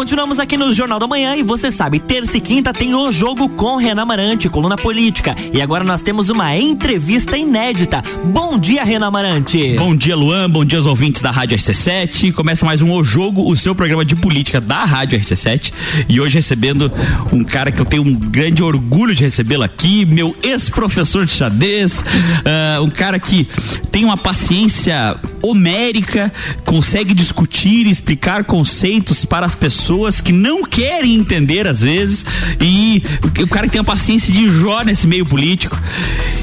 Continuamos aqui no Jornal da Manhã e você sabe, terça e quinta tem o jogo com Renan Marante, coluna política. E agora nós temos uma entrevista inédita. Bom dia, Renan Marante. Bom dia, Luan. Bom dia aos ouvintes da Rádio RC7. Começa mais um O Jogo, o seu programa de política da Rádio RC7. E hoje recebendo um cara que eu tenho um grande orgulho de recebê-lo aqui, meu ex-professor de xadrez, uh, um cara que tem uma paciência homérica, consegue discutir e explicar conceitos para as pessoas que não querem entender às vezes e o cara que tem a paciência de Jó nesse meio político.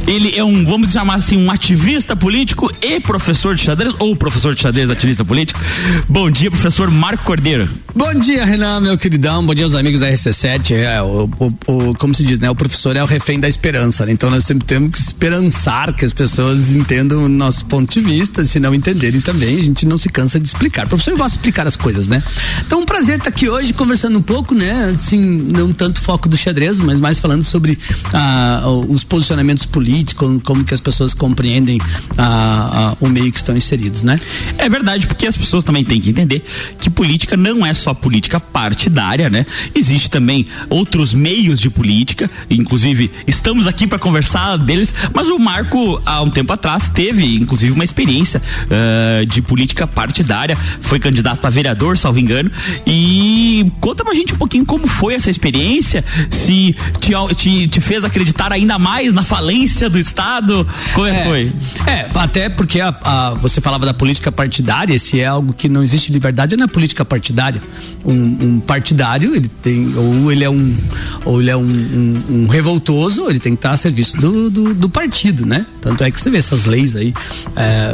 Ele é um, vamos chamar assim, um ativista político e professor de xadrez, ou professor de xadrez, ativista político. Bom dia, professor Marco Cordeiro. Bom dia, Renan, meu queridão. Bom dia aos amigos da RC7. É, o, o, o, como se diz, né? O professor é o refém da esperança, né? Então nós sempre temos que esperançar que as pessoas entendam o nosso ponto de vista, se não entenderem também, a gente não se cansa de explicar. O professor gosta de explicar as coisas, né? Então, um prazer estar aqui hoje conversando um pouco, né? Assim, não tanto foco do xadrez, mas mais falando sobre ah, os posicionamentos políticos, como que as pessoas compreendem ah, ah, o meio que estão inseridos, né? É verdade, porque as pessoas também têm que entender que política não é só política partidária, né? Existe também outros meios de política, inclusive estamos aqui para conversar deles, mas o Marco, há um tempo atrás, teve inclusive uma experiência uh, de política partidária, foi candidato a vereador, salvo engano, e conta pra gente um pouquinho como foi essa experiência, se te, te, te fez acreditar ainda mais na falência do Estado, como é, foi? É, até porque a, a, você falava da política partidária, se é algo que não existe liberdade é na política partidária. Um, um partidário, ele tem, ou ele é um, ou ele é um, um, um revoltoso, ele tem que estar a serviço do, do, do, partido, né? Tanto é que você vê essas leis aí é,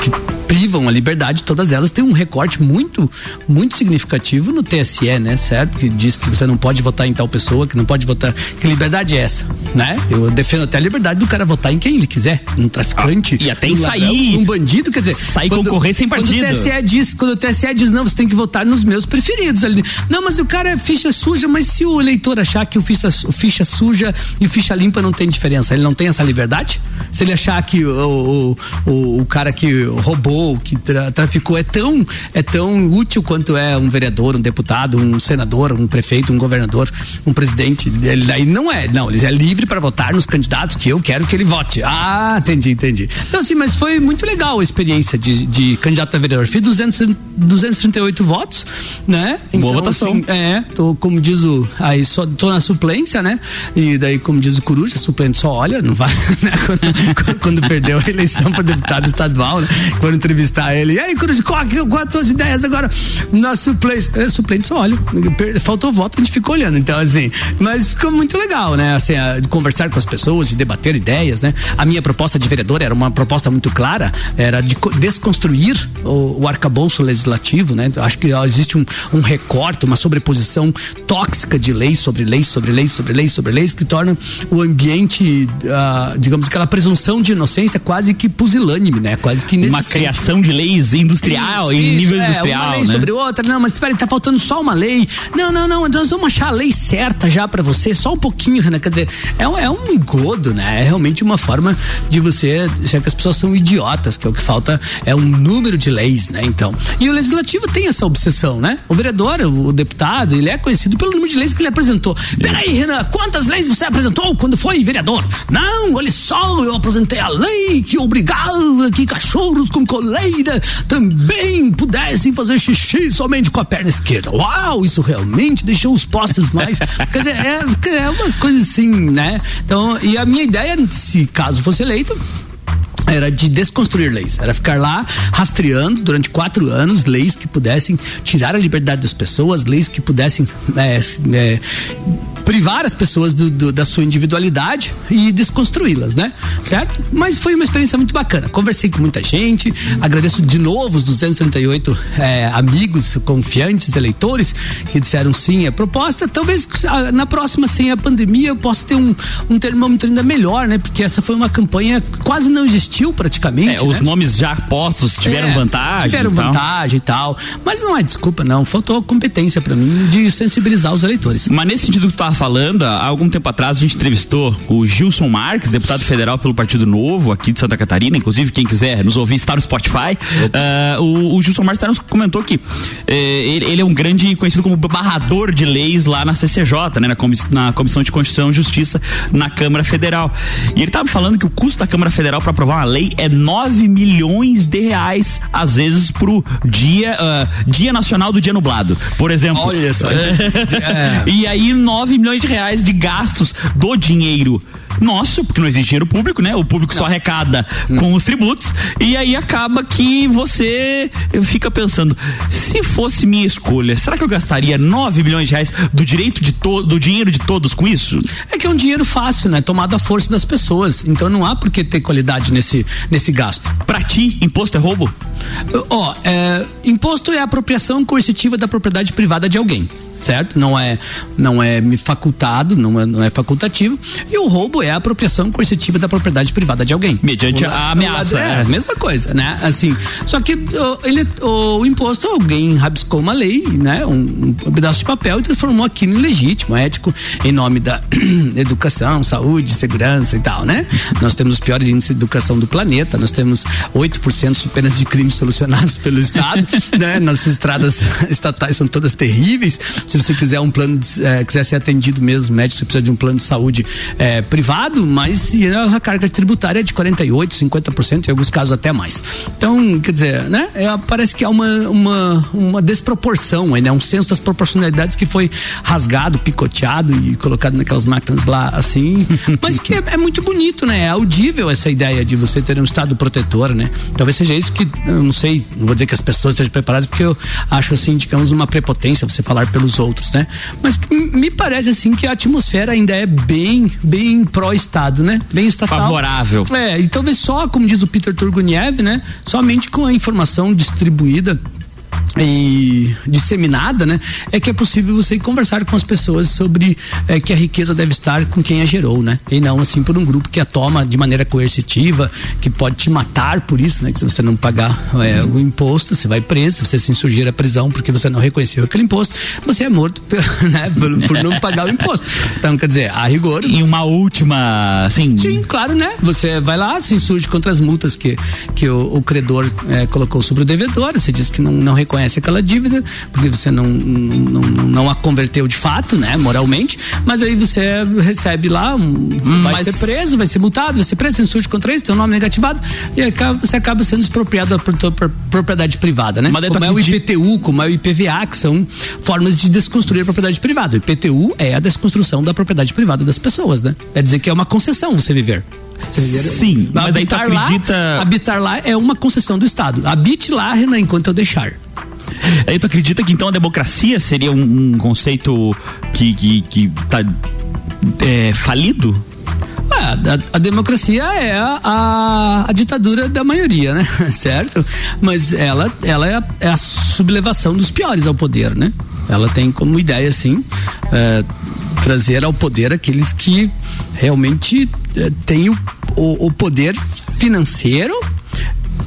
que privam a liberdade, todas elas têm um recorte muito, muito significativo no TSE, né? Certo? Que diz que você não pode votar em tal pessoa, que não pode votar. Que liberdade é essa, né? Eu defendo até a liberdade do cara votar em quem ele quiser, um traficante. Ah, e até em sair. Um bandido, quer dizer. Sair quando, concorrer sem partido. Quando o TSE diz, quando o TSE diz, não, você tem que votar nos meus preferidos ali. Não, mas o cara é ficha suja, mas se o eleitor achar que o ficha, o ficha suja e ficha limpa não tem diferença, ele não tem essa liberdade? Se ele achar que o, o, o cara que roubou, que tra, traficou é tão, é tão útil quanto é um vereador, um deputado, um senador, um prefeito, um governador, um presidente, ele daí não é, não, ele é livre para votar nos candidatos que eu quero que ele vote. Ah, entendi, entendi. Então assim, mas foi muito legal a experiência de, de candidato a vereador. Fiz 200, 238 votos, né? Então, Boa votação. Assim, é, tô, como diz o, aí só tô na suplência, né? E daí, como diz o Coruja, suplente só olha, não vai, né? Quando, quando perdeu a eleição para deputado estadual, né? Quando entrevistar ele, e aí, Coruja, qual, qual as tuas ideias agora suplência? É, suplente só olha, faltou voto, a gente ficou olhando, então assim, mas ficou muito legal, né? Assim, de conversar com as pessoas, de debater ideias, né? A minha proposta de vereador era uma proposta muito clara, era de desconstruir o, o arcabouço legislativo, né? Acho que existe um, um recorte, uma sobreposição tóxica de leis sobre leis, sobre leis, sobre leis, sobre leis, que torna o ambiente, uh, digamos, aquela presunção de inocência quase que pusilânime, né? Quase que Uma criação de leis industrial, isso, em isso, nível é, industrial, uma lei né? sobre outra, não, mas espera, tá faltando só uma lei. Não, não, não, nós vamos achar a lei certa já para você, só um pouquinho, Renan, quer dizer, é um, é um engodo, né? É realmente uma forma de você, já que as pessoas são idiotas, que é o que falta, é um número de leis, né? Então, e o legislativo tem essa obsessão, né? O vereador, o, o deputado, ele é conhecido pelo número de leis que ele apresentou. Peraí, Renan, quantas leis você apresentou quando foi vereador? Não, olha só, eu apresentei a lei que obrigava que cachorros com coleira também pudessem fazer xixi somente com a perna esquerda. Uau, isso realmente deixou os postes mais. quer dizer, é, é umas coisas assim, né? Então, e a minha ideia, se caso fosse eleito, era de desconstruir leis, era ficar lá rastreando durante quatro anos leis que pudessem tirar a liberdade das pessoas, leis que pudessem é, é, privar as pessoas do, do, da sua individualidade e desconstruí-las, né? Certo? Mas foi uma experiência muito bacana. Conversei com muita gente, agradeço de novo os 238 é, amigos, confiantes, eleitores que disseram sim à proposta. Talvez ah, na próxima, sem a pandemia, eu possa ter um, um termômetro ainda melhor, né? Porque essa foi uma campanha que quase não existiu praticamente. É, os né? nomes já postos tiveram é, vantagem. Tiveram e vantagem e tal. Mas não é desculpa, não. Faltou competência para mim de sensibilizar os eleitores. Mas nesse sentido que tu tá falando, há algum tempo atrás a gente entrevistou o Gilson Marques, deputado federal pelo Partido Novo aqui de Santa Catarina, inclusive quem quiser nos ouvir está no Spotify. Uh, o, o, Gilson Marques comentou que eh, ele, ele, é um grande conhecido como barrador de leis lá na CCJ, né, na, comiss, na Comissão de Constituição e Justiça na Câmara Federal. E ele tava falando que o custo da Câmara Federal para aprovar uma lei é 9 milhões de reais, às vezes pro dia, uh, dia nacional do dia nublado, por exemplo. Olha só. é. E aí 9 milhões de reais de gastos do dinheiro nosso, porque não existe dinheiro público, né? O público não. só arrecada não. com os tributos. E aí acaba que você fica pensando, se fosse minha escolha, será que eu gastaria 9 milhões de reais do direito de todo, do dinheiro de todos com isso? É que é um dinheiro fácil, né? Tomado à força das pessoas. Então não há por que ter qualidade nesse, nesse gasto. Pra ti, imposto é roubo? Ó, oh, é, imposto é apropriação coercitiva da propriedade privada de alguém certo? Não é não é facultado, não é, não é facultativo. E o roubo é a apropriação coercitiva da propriedade privada de alguém. Mediante o, a ameaça. É, é, mesma coisa, né? Assim, só que o, ele, o, o imposto, alguém rabiscou uma lei, né? Um, um, pedaço de papel e transformou aquilo em legítimo, ético, em nome da educação, saúde, segurança e tal, né? Nós temos os piores índices de educação do planeta, nós temos 8% apenas de crimes solucionados pelo Estado, né? Nossas estradas estatais são todas terríveis se você quiser um plano, de, é, quiser ser atendido mesmo, médico, você precisa de um plano de saúde é, privado, mas a carga tributária é de 48, 50%, em alguns casos até mais. Então, quer dizer, né? É, parece que há uma, uma, uma desproporção né? Um senso das proporcionalidades que foi rasgado, picoteado e colocado naquelas máquinas lá, assim, mas que é, é muito bonito, né? É audível essa ideia de você ter um estado protetor, né? Talvez seja isso que, eu não sei, não vou dizer que as pessoas estejam preparadas, porque eu acho assim, digamos, uma prepotência você falar pelos os outros, né? Mas me parece assim que a atmosfera ainda é bem, bem pró-estado, né? Bem estatal. Favorável. É, e talvez só, como diz o Peter Turguniev, né? Somente com a informação distribuída e disseminada, né, é que é possível você conversar com as pessoas sobre é, que a riqueza deve estar com quem a gerou, né, e não assim por um grupo que a toma de maneira coercitiva, que pode te matar por isso, né, que se você não pagar é, o imposto, você vai preso, se você se insurgir à prisão porque você não reconheceu aquele imposto, você é morto, né, por, por não pagar o imposto. Então, quer dizer, a rigor. E uma última, assim. Sim, claro, né? Você vai lá, se insurge contra as multas que que o, o credor é, colocou sobre o devedor, você diz que não, não reconhece reconhece aquela dívida, porque você não, não, não a converteu de fato, né, moralmente, mas aí você recebe lá, um, vai mas... ser preso, vai ser multado, vai ser preso, insurge contra isso, tem um nome negativado, e acaba, você acaba sendo expropriado da propriedade privada, né? Mas como é o IPTU, como é o IPVA, que são formas de desconstruir a propriedade privada. O IPTU é a desconstrução da propriedade privada das pessoas, né? É dizer que é uma concessão você viver. Sim, mas daí tu acredita... Lá, habitar lá é uma concessão do Estado. Habite lá, Renan, enquanto eu deixar. Aí tu acredita que então a democracia seria um, um conceito que, que, que tá é, falido? Ah, a, a, democracia é a, a, a, ditadura da maioria, né? certo? Mas ela, ela é, a, é a sublevação dos piores ao poder, né? Ela tem como ideia, assim, é, trazer ao poder aqueles que realmente é, têm o, o, o poder financeiro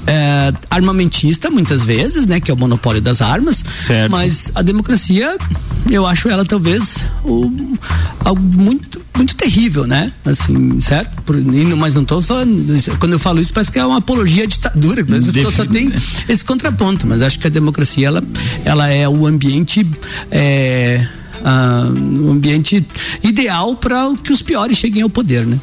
é, armamentista, muitas vezes, né? Que é o monopólio das armas. Certo. Mas a democracia, eu acho ela talvez o, algo muito, muito terrível, né? Assim, certo? Por, mas não estou falando. Quando eu falo isso, parece que é uma apologia à ditadura. As pessoas só tem esse contraponto. Mas acho que a democracia, ela, ela é o ambiente. É, uh, ambiente ideal para que os piores cheguem ao poder, né?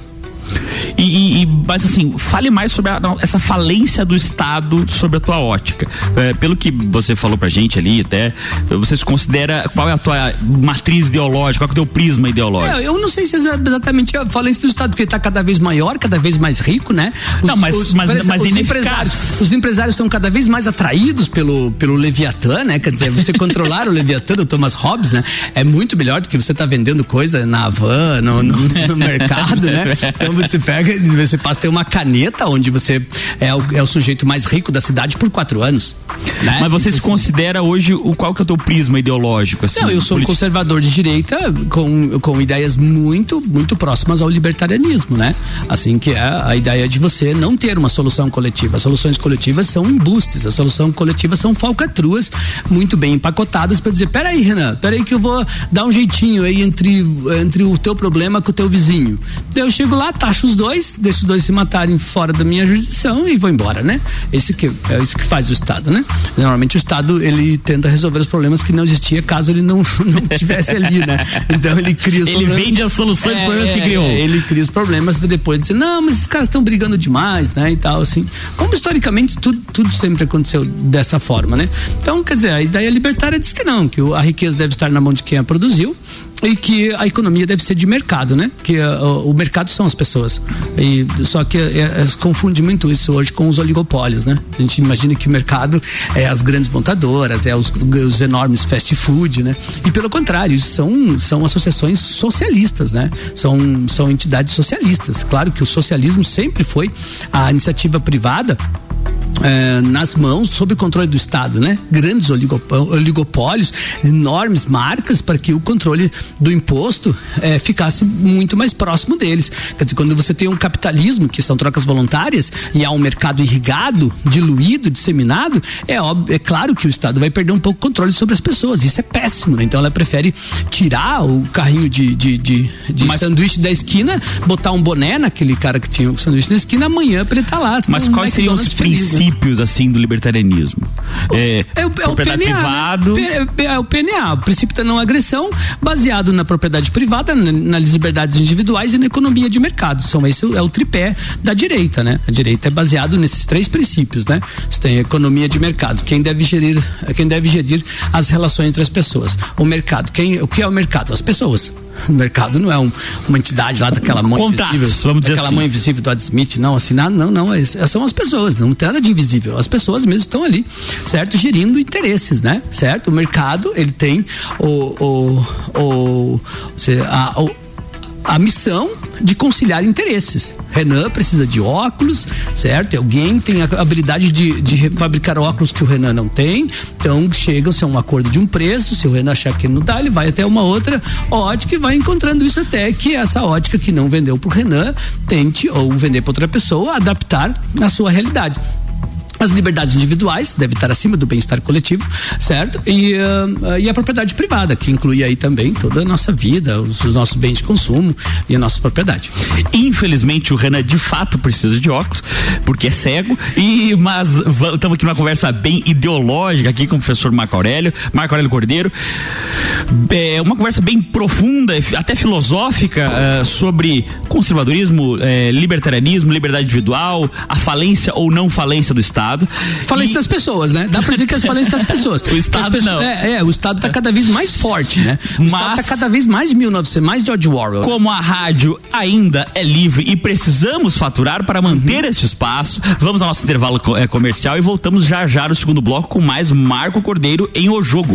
E, e, mas assim, fale mais sobre a, essa falência do Estado sobre a tua ótica. É, pelo que você falou pra gente ali, até, você se considera qual é a tua matriz ideológica, qual é o teu prisma ideológico? É, eu não sei se é exatamente a falência do Estado, porque ele tá cada vez maior, cada vez mais rico, né? Os, não, mas, os, mas, mas os empresários, os empresários estão cada vez mais atraídos pelo, pelo Leviatã, né? Quer dizer, você controlar o Leviatã do Thomas Hobbes, né? É muito melhor do que você tá vendendo coisa na van, no, no, no mercado, né? Então você pega você passa a ter uma caneta onde você é o, é o sujeito mais rico da cidade por quatro anos. Né? Mas você se considera hoje o qual que é o teu prisma ideológico? Assim, Não, eu sou um conservador de direita com, com ideias muito, muito próximas ao libertarianismo, né? Assim que é a ideia de você não ter uma solução coletiva. As soluções coletivas são embustes, as soluções coletivas são falcatruas muito bem empacotadas para dizer, peraí, Renan, peraí que eu vou dar um jeitinho aí entre, entre o teu problema com o teu vizinho. Eu chego lá, taxo os dois, deixo os dois se matarem fora da minha jurisdição e vou embora, né? Esse que, é isso que faz o Estado, né? Normalmente o Estado, ele tenta resolver os problemas que não existia caso ele não, não estivesse ali, né? Então ele cria os ele problemas. Ele vende as soluções dos problemas é, que criou. É, ele cria os problemas para depois dizer, não, mas esses caras estão brigando demais, né? E tal, assim. Como historicamente tudo, tudo sempre aconteceu dessa forma, né? Então, quer dizer, a ideia libertária diz que não, que a riqueza deve estar na mão de quem a produziu e que a economia deve ser de mercado, né? Que uh, o mercado são as pessoas. E só que uh, confunde muito isso hoje com os oligopólios, né? A gente imagina que o mercado é as grandes montadoras, é os, os enormes fast food, né? E pelo contrário, são são associações socialistas, né? São são entidades socialistas. Claro que o socialismo sempre foi a iniciativa privada é, nas mãos, sob o controle do Estado, né? Grandes oligopólios, enormes marcas para que o controle do imposto é, ficasse muito mais próximo deles. Quer dizer, quando você tem um capitalismo, que são trocas voluntárias, e há um mercado irrigado, diluído, disseminado, é óbvio, é claro que o Estado vai perder um pouco o controle sobre as pessoas. Isso é péssimo, né? Então ela prefere tirar o carrinho de, de, de, de Mas, sanduíche da esquina, botar um boné naquele cara que tinha o sanduíche da esquina amanhã para ele estar tá lá. Mas quais seriam os princípios? Né? princípios assim do libertarianismo. É, é, o, é o PNA, privado. Né? É o PNA, o princípio da não agressão, baseado na propriedade privada, nas liberdades individuais e na economia de mercado. São esse é o tripé da direita, né? A direita é baseado nesses três princípios, né? Você tem a economia de mercado, quem deve gerir, quem deve gerir as relações entre as pessoas. O mercado, quem, o que é o mercado? As pessoas. O mercado não é um, uma entidade lá daquela mãe Contatos, invisível. Vamos dizer daquela assim. mãe invisível do Ad Smith, não, assim, não, não, não. É, são as pessoas, não tem nada de invisível. As pessoas mesmo estão ali, certo? Gerindo interesses, né? Certo? O mercado, ele tem o. o, o, a, o a missão de conciliar interesses. Renan precisa de óculos, certo? Alguém tem a habilidade de, de fabricar óculos que o Renan não tem. Então chegam-se a um acordo de um preço. Se o Renan achar que não dá, ele vai até uma outra ótica e vai encontrando isso até que essa ótica que não vendeu para o Renan tente ou vender para outra pessoa adaptar na sua realidade as liberdades individuais deve estar acima do bem-estar coletivo, certo? E, uh, e a propriedade privada, que inclui aí também toda a nossa vida, os, os, nossos bens de consumo e a nossa propriedade. Infelizmente o Renan de fato precisa de óculos, porque é cego, e mas estamos aqui numa conversa bem ideológica aqui com o professor Marco Aurélio, Marco Aurélio Cordeiro. É uma conversa bem profunda, até filosófica, uh, sobre conservadorismo, uh, libertarianismo, liberdade individual, a falência ou não falência do Estado Estado. Falência e... das pessoas, né? Dá pra dizer que é as falências das pessoas. o Estado pessoas, não. É, é, o Estado tá cada vez mais forte, né? O Mas, Estado tá cada vez mais 1900, mais George Orwell. Como a rádio ainda é livre e precisamos faturar para manter uhum. esse espaço, vamos ao nosso intervalo é, comercial e voltamos já já no segundo bloco com mais Marco Cordeiro em O Jogo.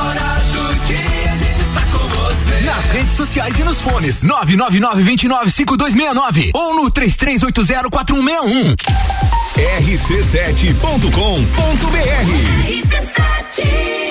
Nas redes sociais e nos fones. 999-295269 ou no 33804161. RC7.com.br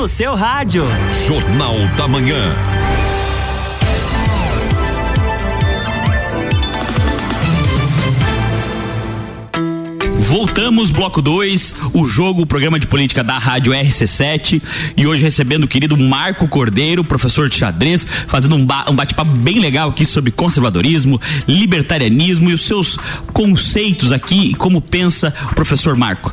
No seu rádio. Jornal da Manhã. Voltamos, bloco 2, o jogo, o programa de política da Rádio RC7. E hoje recebendo o querido Marco Cordeiro, professor de xadrez, fazendo um, ba um bate-papo bem legal aqui sobre conservadorismo, libertarianismo e os seus conceitos aqui, como pensa o professor Marco.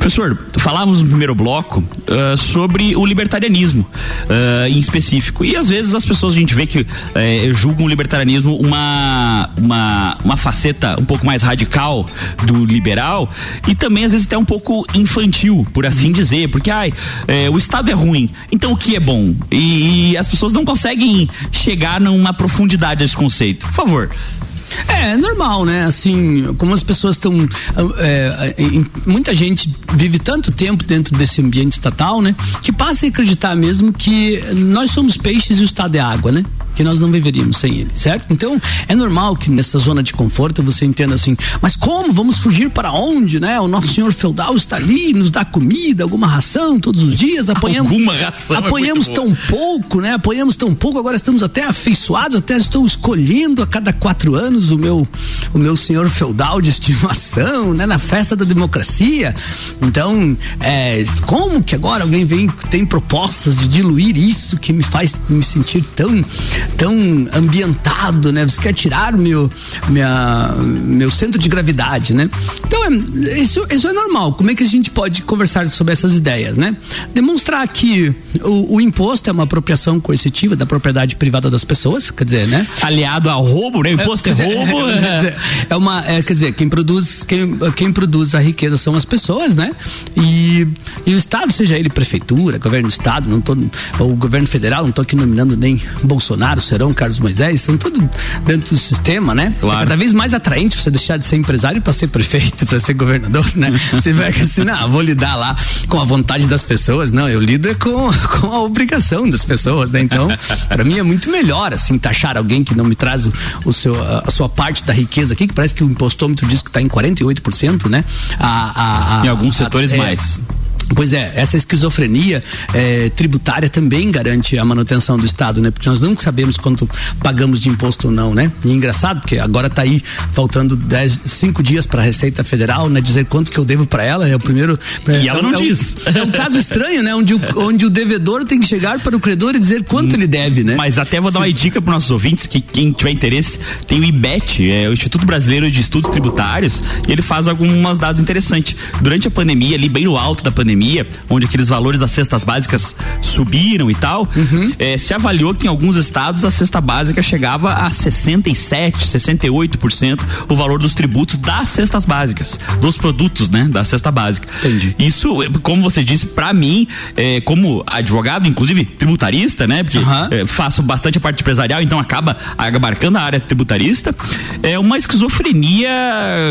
Professor, falávamos no primeiro bloco uh, sobre o libertarianismo uh, em específico. E às vezes as pessoas a gente vê que uh, julgam o libertarianismo uma, uma, uma faceta um pouco mais radical do liberal e também às vezes até um pouco infantil, por assim dizer, porque ai, é, o Estado é ruim, então o que é bom? E, e as pessoas não conseguem chegar numa profundidade desse conceito. Por favor. É, é normal, né? Assim, como as pessoas estão. É, muita gente vive tanto tempo dentro desse ambiente estatal, né? Que passa a acreditar mesmo que nós somos peixes e o Estado é água, né? Que nós não viveríamos sem ele, certo? Então, é normal que nessa zona de conforto você entenda assim, mas como? Vamos fugir para onde, né? O nosso senhor feudal está ali, nos dá comida, alguma ração todos os dias, apanhamos. Alguma ração. Apanhamos é tão pouco, né? Apanhamos tão pouco, agora estamos até afeiçoados, até estou escolhendo a cada quatro anos o meu, o meu senhor feudal de estimação, né? Na festa da democracia. Então, é, como que agora alguém vem, tem propostas de diluir isso que me faz me sentir tão tão ambientado, né? Você quer tirar meu, minha, meu centro de gravidade, né? Então, é, isso, isso é normal. Como é que a gente pode conversar sobre essas ideias, né? Demonstrar que o, o imposto é uma apropriação coercitiva da propriedade privada das pessoas, quer dizer, né? Aliado ao roubo, né? Imposto é, é roubo. É, é uma, é, quer dizer, quem produz, quem, quem produz a riqueza são as pessoas, né? E, e o Estado, seja ele prefeitura, governo do Estado, não tô, ou governo federal, não estou aqui nominando nem Bolsonaro, Serão, Carlos Moisés, são tudo dentro do sistema, né? Claro. É cada vez mais atraente você deixar de ser empresário para ser prefeito, para ser governador, né? Você vai assim, não, vou lidar lá com a vontade das pessoas. Não, eu lido é com, com a obrigação das pessoas, né? Então, para mim é muito melhor, assim, taxar alguém que não me traz o, o seu, a, a, sua parte da riqueza aqui, que parece que o impostômetro diz que está em 48%, né? A, a, em alguns setores mais Pois é, essa esquizofrenia é, tributária também garante a manutenção do Estado, né? Porque nós nunca sabemos quanto pagamos de imposto ou não, né? E é engraçado, porque agora está aí faltando dez, cinco dias para a Receita Federal, né? Dizer quanto que eu devo para ela, é o primeiro. E ela não é diz. Um, é um caso estranho, né? Onde o, onde o devedor tem que chegar para o credor e dizer quanto ele deve, né? Mas até vou dar uma dica para nossos ouvintes que quem tiver interesse tem o IBET, é o Instituto Brasileiro de Estudos Tributários, e ele faz algumas dados interessantes. Durante a pandemia, ali bem no alto da pandemia pandemia, onde aqueles valores das cestas básicas subiram e tal, uhum. é, se avaliou que em alguns estados a cesta básica chegava a 67, 68% o valor dos tributos das cestas básicas, dos produtos, né, da cesta básica. Entendi. Isso, como você disse, para mim, é, como advogado, inclusive tributarista, né, porque uhum. faço bastante a parte empresarial, então acaba abarcando a área tributarista, é uma esquizofrenia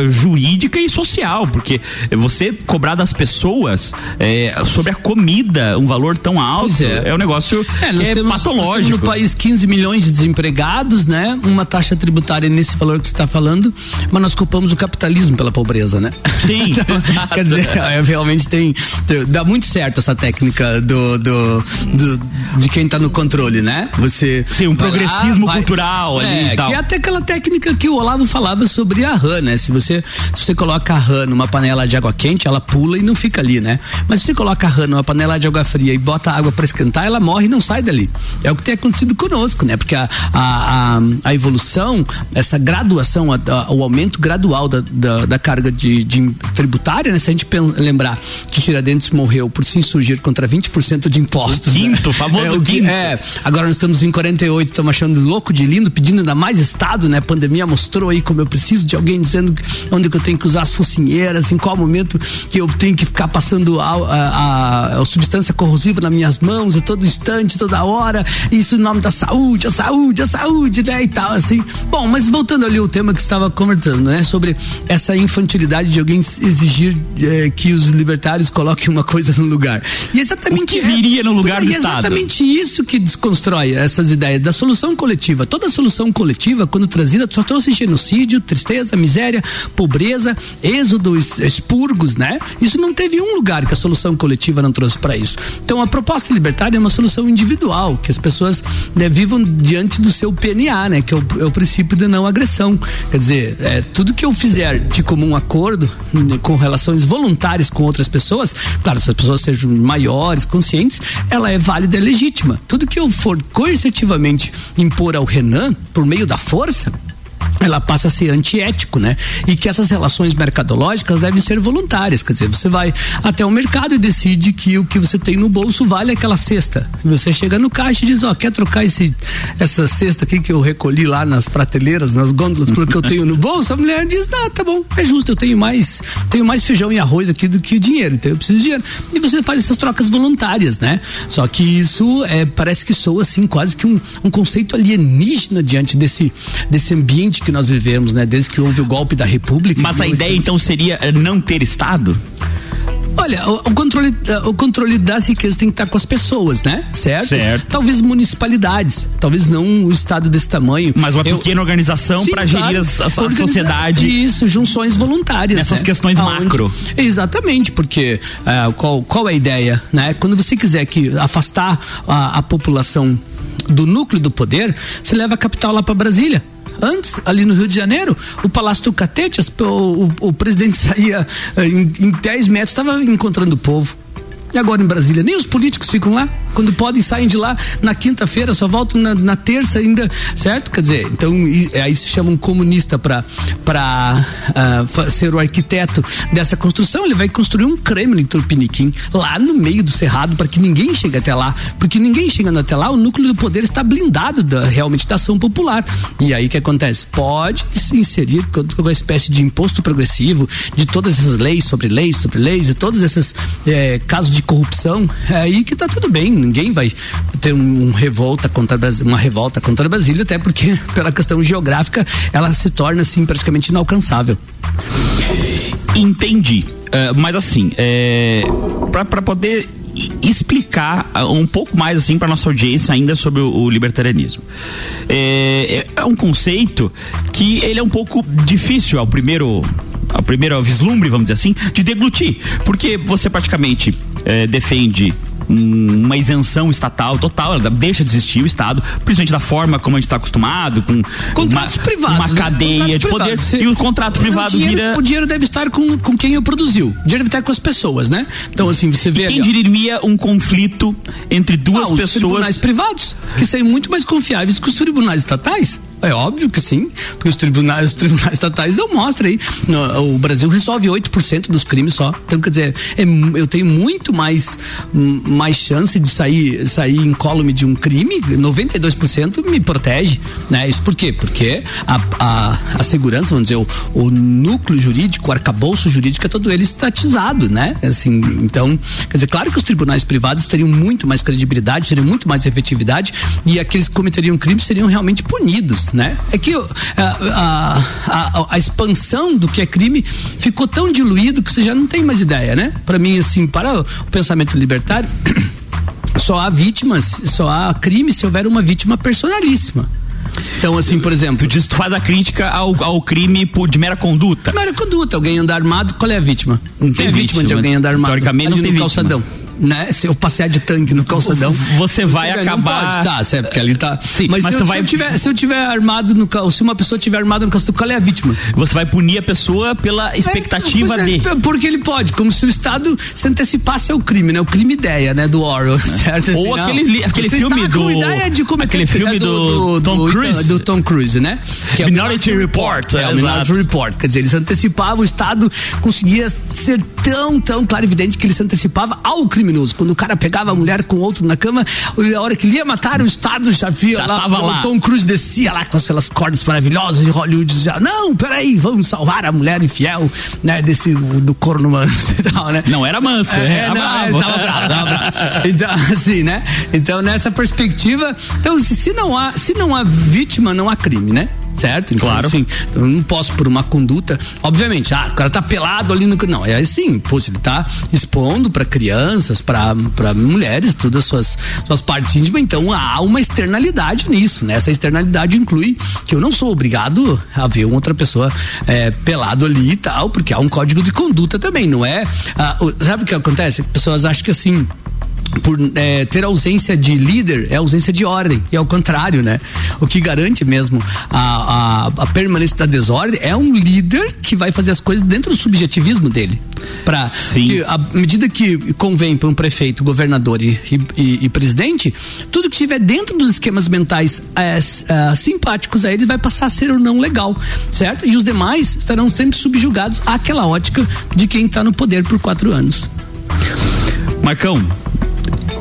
jurídica e social, porque você cobrar das pessoas é, sobre a comida, um valor tão alto, é. é, um negócio é, nós é temos, patológico. Nós temos no país 15 milhões de desempregados, né? Uma taxa tributária nesse valor que você está falando, mas nós culpamos o capitalismo pela pobreza, né? Sim, então, quer dizer, é, realmente tem, dá muito certo essa técnica do, do, do de quem está no controle, né? Você Sim, um progressismo lá, cultural vai, ali é, e tal. Que é até aquela técnica que o Olavo falava sobre a rã, né? Se você se você coloca a rã numa panela de água quente, ela pula e não fica ali, né? Mas se você coloca a rã numa panela de água fria e bota água para esquentar, ela morre e não sai dali. É o que tem acontecido conosco, né? Porque a, a, a, a evolução, essa graduação, a, a, o aumento gradual da, da, da carga de, de, tributária, né? Se a gente lembrar que Tiradentes morreu por se insurgir contra 20% de impostos. O quinto, né? famoso é, o quinto. É, agora nós estamos em 48, estamos achando louco de lindo, pedindo ainda mais Estado, né? A pandemia mostrou aí como eu preciso de alguém dizendo onde que eu tenho que usar as focinheiras, em qual momento que eu tenho que ficar passando a, a, a, substância corrosiva nas minhas mãos a todo instante, toda hora, isso em nome da saúde, a saúde, a saúde, né? E tal, assim. Bom, mas voltando ali ao tema que estava conversando, né? Sobre essa infantilidade de alguém exigir eh, que os libertários coloquem uma coisa no lugar. E exatamente o que viria no lugar do é Estado. exatamente isso que desconstrói essas ideias da solução coletiva. Toda solução coletiva, quando trazida, só trouxe genocídio, tristeza, miséria, pobreza, êxodo, expurgos, né? Isso não teve um lugar que a solução coletiva não trouxe para isso. Então a proposta libertária é uma solução individual, que as pessoas né, vivam diante do seu PNA, né? Que é o, é o princípio da não agressão. Quer dizer, é, tudo que eu fizer de comum acordo, né, com relações voluntárias com outras pessoas, claro, se as pessoas sejam maiores, conscientes, ela é válida e legítima. Tudo que eu for coercitivamente impor ao Renan, por meio da força, ela passa a ser antiético, né? E que essas relações mercadológicas devem ser voluntárias, quer dizer, você vai até o mercado e decide que o que você tem no bolso vale aquela cesta. Você chega no caixa e diz, ó, oh, quer trocar esse essa cesta aqui que eu recolhi lá nas prateleiras, nas gôndolas, porque eu tenho no bolso? A mulher diz, ah, tá bom, é justo, eu tenho mais, tenho mais feijão e arroz aqui do que dinheiro, então eu preciso de dinheiro. E você faz essas trocas voluntárias, né? Só que isso é, parece que soa assim quase que um, um conceito alienígena diante desse desse ambiente que nós vivemos, né? Desde que houve o golpe da República. Mas a ideia então seria eh, não ter Estado? Olha, o, o, controle, eh, o controle das riquezas tem que estar com as pessoas, né? Certo? Certo. Talvez municipalidades, talvez não um estado desse tamanho. Mas uma Eu, pequena organização para gerir claro, a, a sociedade. Isso, junções voluntárias. Nessas né? questões Aonde, macro. Exatamente, porque uh, qual, qual é a ideia, né? Quando você quiser que afastar a, a população do núcleo do poder, você leva a capital lá para Brasília. Antes, ali no Rio de Janeiro, o Palácio do Catete, o, o, o presidente saía eh, em, em 10 metros, estava encontrando o povo. E agora em Brasília, nem os políticos ficam lá. Quando podem, saem de lá na quinta-feira, só voltam na, na, terça ainda, certo? Quer dizer, então aí se chama um comunista para uh, ser o arquiteto dessa construção. Ele vai construir um Kremlin Turpiniquim lá no meio do cerrado para que ninguém chegue até lá, porque ninguém chegando até lá, o núcleo do poder está blindado da, realmente da ação popular. E aí o que acontece? Pode inserir uma espécie de imposto progressivo, de todas essas leis sobre leis sobre leis, e todos esses eh, casos de corrupção, é aí que tá tudo bem, ninguém vai ter um, um revolta contra uma revolta contra Brasília, até porque pela questão geográfica ela se torna assim praticamente inalcançável. Entendi. Uh, mas assim, é, para poder explicar ah, um pouco mais assim para nossa audiência ainda sobre o, o libertarianismo. É, é, é um conceito que ele é um pouco difícil ao primeiro a primeira vislumbre, vamos dizer assim, de deglutir. Porque você praticamente eh, defende uma isenção estatal total, ela deixa de existir o Estado, principalmente da forma como a gente está acostumado, com contratos uma, privados, uma né? cadeia Contratos de poder privados. e o contrato privado o dinheiro, vira O dinheiro deve estar com, com quem o produziu. O dinheiro deve estar com as pessoas, né? Então, assim, você vê. e quem ali, ó, diria um conflito entre duas ah, os pessoas tribunais privados, que são muito mais confiáveis que os tribunais estatais. É óbvio que sim, porque os tribunais, os tribunais estatais não mostram aí. O Brasil resolve 8% dos crimes só. Então, quer dizer, é eu tenho muito mais, hum, mais chance de sair, sair incólume de um crime, 92% me protege. Né? Isso por quê? Porque a, a, a segurança, vamos dizer, o, o núcleo jurídico, o arcabouço jurídico é todo ele estatizado, né? Assim, então, quer dizer, claro que os tribunais privados teriam muito mais credibilidade, teriam muito mais efetividade e aqueles que cometeriam crimes seriam realmente punidos, né? É que a, a, a, a expansão do que é crime ficou tão diluído que você já não tem mais ideia, né? Para mim, assim, para o pensamento libertário, só há vítimas, só há crime se houver uma vítima personalíssima. Então, assim, por exemplo. Tu diz, tu faz a crítica ao, ao crime por, de mera conduta. Mera conduta, alguém anda armado, qual é a vítima? Não tem é vítima de vítima, alguém andar armado? teoricamente não tem no vítima. calçadão. Né? Se eu passear de tanque no calçadão. Você vai Não acabar- pode, tá, certo, porque ali tá. Sim, mas mas se, eu, vai- se, eu tiver, se eu tiver armado no cal- se uma pessoa tiver armada no calçadão, qual é a vítima? Você vai punir a pessoa pela expectativa É, de. pois é, Porque ele pode, como se o Estado se antecipasse ao crime, né? O crime ideia, né? Do Orwell, certo? Ou Assim, aquele não. li- aquele Você filme do- ideia de cometer aquele crime, filme é do Tom do, Cruise. do Tom Cruise, né? Que é o Minority Report, É, o exato. Minority Report. Quer dizer, ele se antecipava, o Estado conseguia ser tão, tão claro e evidente que ele se antecipava ao criminoso. Quando o cara pegava a mulher com outro na cama, a hora que ele ia matar, o Estado já via Já lá, tava o lá. Tom Cruise descia lá com aquelas cordas maravilhosas de Hollywood e dizia, não, peraí, vamos salvar a mulher infiel, né, desse, do corno manso e tal, né? Não era manso, É, era não, bravo. é, tava bravo, tava bravo. Então, assim, né? Então, nessa perspectiva, então, se, se não há, se não há vítima, não há crime, né? Certo? Então, Claro. Assim, eu não posso por uma conduta, obviamente, ah, o cara tá pelado ali no. Não, é assim, pô, ele tá expondo para crianças, para mulheres, todas as suas, suas partes íntimas, então há uma externalidade nisso, né? Essa externalidade inclui que eu não sou obrigado a ver uma outra pessoa é, pelado ali e tal, porque há um código de conduta também, não é? ah, sabe o que acontece? As pessoas acham que assim por é, ter ausência de líder é ausência de ordem e ao contrário, né? O que garante mesmo a, a, a permanência da desordem é um líder que vai fazer as coisas dentro do subjetivismo dele. Para à medida que convém para um prefeito, governador e, e- e presidente, tudo que estiver dentro dos esquemas mentais é, ah, simpáticos a ele vai passar a ser ou não legal, certo? E os demais estarão sempre subjugados àquela ótica de quem está no poder por quatro anos. Marcão,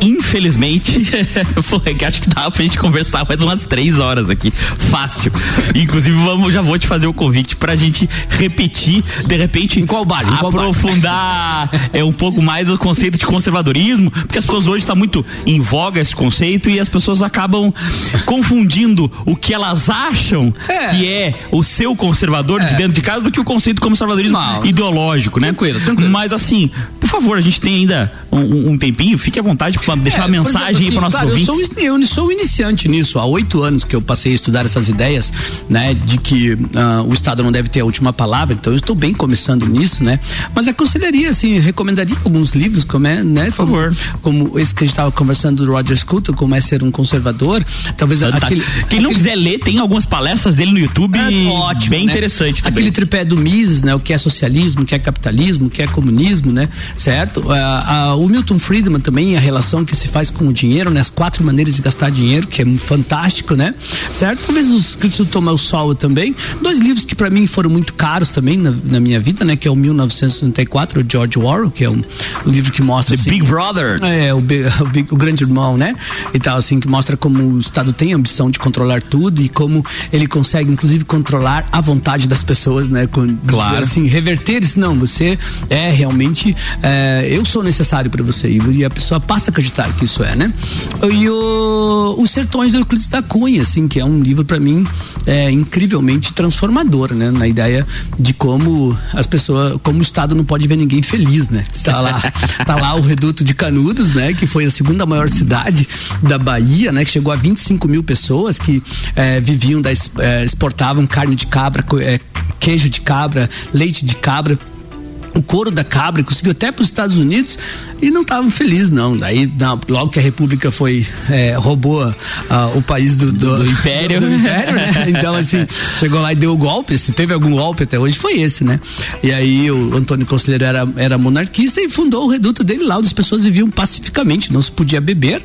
infelizmente, é que acho que dá pra gente conversar mais umas três horas aqui. Fácil. Inclusive, vamos, já vou te fazer o convite pra gente repetir, de repente, Em qual bar? aprofundar é um pouco mais o conceito de conservadorismo, porque as pessoas hoje tá muito em voga esse conceito e as pessoas acabam confundindo o que elas acham É. que é o seu conservador de dentro de casa do que o conceito de conservadorismo Não. ideológico, né? Tranquilo, tranquilo. Mas assim, por favor, a gente tem ainda um, um tempinho, fique à vontade para deixar uma É, por mensagem exemplo, aí para nossos claro, ouvintes. Eu sou, eu sou iniciante nisso. Há oito anos que eu passei a estudar essas ideias, né, de que ah, o Estado não deve ter a última palavra. Então eu estou bem começando nisso, né? Mas aconselharia, assim, recomendaria alguns livros, como é, né? Por favor. Como, como esse que a gente estava conversando do Roger Scruton, como é ser um conservador. Talvez Tá. aquele, Quem não aquele- quiser ler, tem algumas palestras dele no YouTube é ótimo, bem né? interessante também. Aquele tripé do Mises, né? O que é socialismo, o que é capitalismo, o que é comunismo, né? Certo? Ah, ah, o Milton Friedman também, a relação que se faz com o dinheiro, né? As quatro maneiras de gastar dinheiro, que é fantástico, né? Certo? Talvez os escritos do Thomas Sowell também. Dois livros que para mim foram muito caros também na, na minha vida, né? Que é o 1934, o George Orwell, que é um, um livro que mostra... The assim, Big Brother. é, o, o bi- o grande irmão, né? E tal, assim, que mostra como o Estado tem a ambição de controlar tudo e como ele consegue, inclusive, controlar a vontade das pessoas, né? Com, Claro. assim, reverter isso, não, você é realmente, é, eu sou necessário para você. E a pessoa passa a acreditar que isso é, né? E o, Os Sertões do Euclides da Cunha, assim, que é um livro para mim é, incrivelmente transformador, né? Na ideia de como as pessoas, como o Estado não pode ver ninguém feliz, né? Está lá, tá lá o Reduto de Canudos, né? Que foi a segunda maior cidade da Bahia, né? Que chegou a 25 mil pessoas que é, viviam da é, exportavam carne de cabra, é, queijo de cabra, leite de cabra o couro da cabra, conseguiu até para os Estados Unidos e não estavam felizes, não. Daí, não, logo que a República foi, é, roubou o país do, do, do Império. Do, do Império, né? Então, assim, chegou lá e deu o golpe. Se teve algum golpe até hoje, foi esse, né? E aí o Antônio Conselheiro era, era monarquista e fundou o reduto dele lá, onde as pessoas viviam pacificamente, não se podia beber.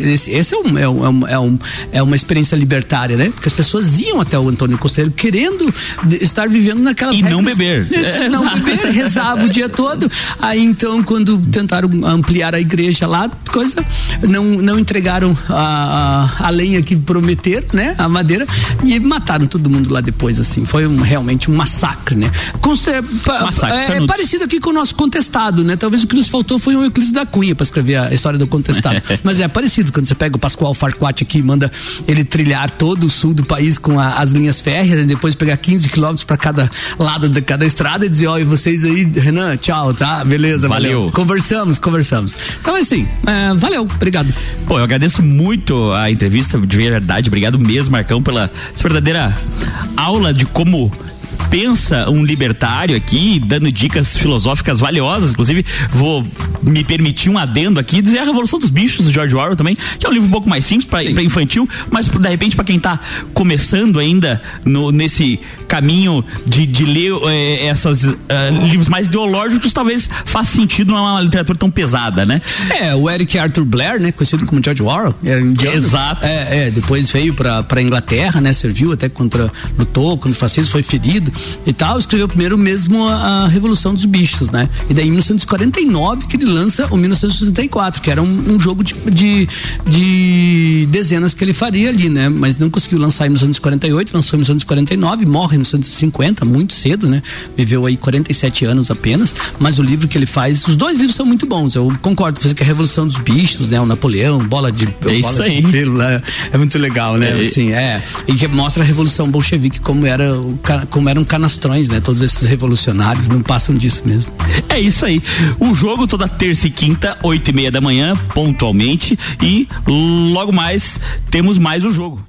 Esse, esse é, um, é, um, é, um, é uma experiência libertária, né? Porque as pessoas iam até o Antônio Conselheiro querendo estar vivendo naquelas E regras, não beber. É, não beber, rezar rezava o dia todo. Aí então, quando tentaram ampliar a igreja lá, coisa, não, não entregaram a, a, a lenha que prometeram, né? A madeira, e mataram todo mundo lá depois, assim. Foi um, realmente um massacre, né? Conste, pa, massacre, é, é parecido aqui com o nosso contestado, né? Talvez o que nos faltou foi um Euclides da Cunha para escrever a história do contestado. Mas é parecido quando você pega o Pascoal Farquaad aqui e manda ele trilhar todo o sul do país com a, as linhas férreas e depois pegar 15 quilômetros para cada lado de cada estrada e dizer, ó, e vocês aí Renan, tchau, tá? Beleza, valeu. valeu. Conversamos, conversamos. Então, assim, é, valeu, obrigado. Pô, eu agradeço muito a entrevista, de verdade. Obrigado mesmo, Marcão, pela verdadeira aula de como pensa um libertário aqui, dando dicas filosóficas valiosas. Inclusive, vou me permitir um adendo aqui, dizer a Revolução dos Bichos, do George Orwell também, que é um livro um pouco mais simples para infantil, mas de repente para quem está começando ainda no, nesse caminho de, de ler é, essas uh, livros mais ideológicos, talvez faça sentido numa literatura tão pesada, né? É, o Eric Arthur Blair, né, conhecido como George Orwell, é indiano. Exato. É, é depois veio para Inglaterra, né, serviu até contra lutou contra o fascismo, foi ferido e tal, escreveu primeiro mesmo a, a Revolução dos Bichos, né? E daí em 1949 que ele lança o 1974, que era um, um jogo de, de, de, dezenas que ele faria ali, né? Mas não conseguiu lançar em 1948, lançou em 1949, morre 1950, muito cedo, né? Viveu aí 47 anos apenas, mas o livro que ele faz, os dois livros são muito bons. Eu concordo com você que a Revolução dos Bichos, né? O Napoleão, bola de, é bola isso aí. pelo, né? é muito legal, né? É. Assim, é. E que mostra a Revolução Bolchevique como era como eram canastrões, né? Todos esses revolucionários não passam disso mesmo. É isso aí. O jogo toda terça e quinta, oito e meia da manhã, pontualmente. E logo mais temos mais o jogo.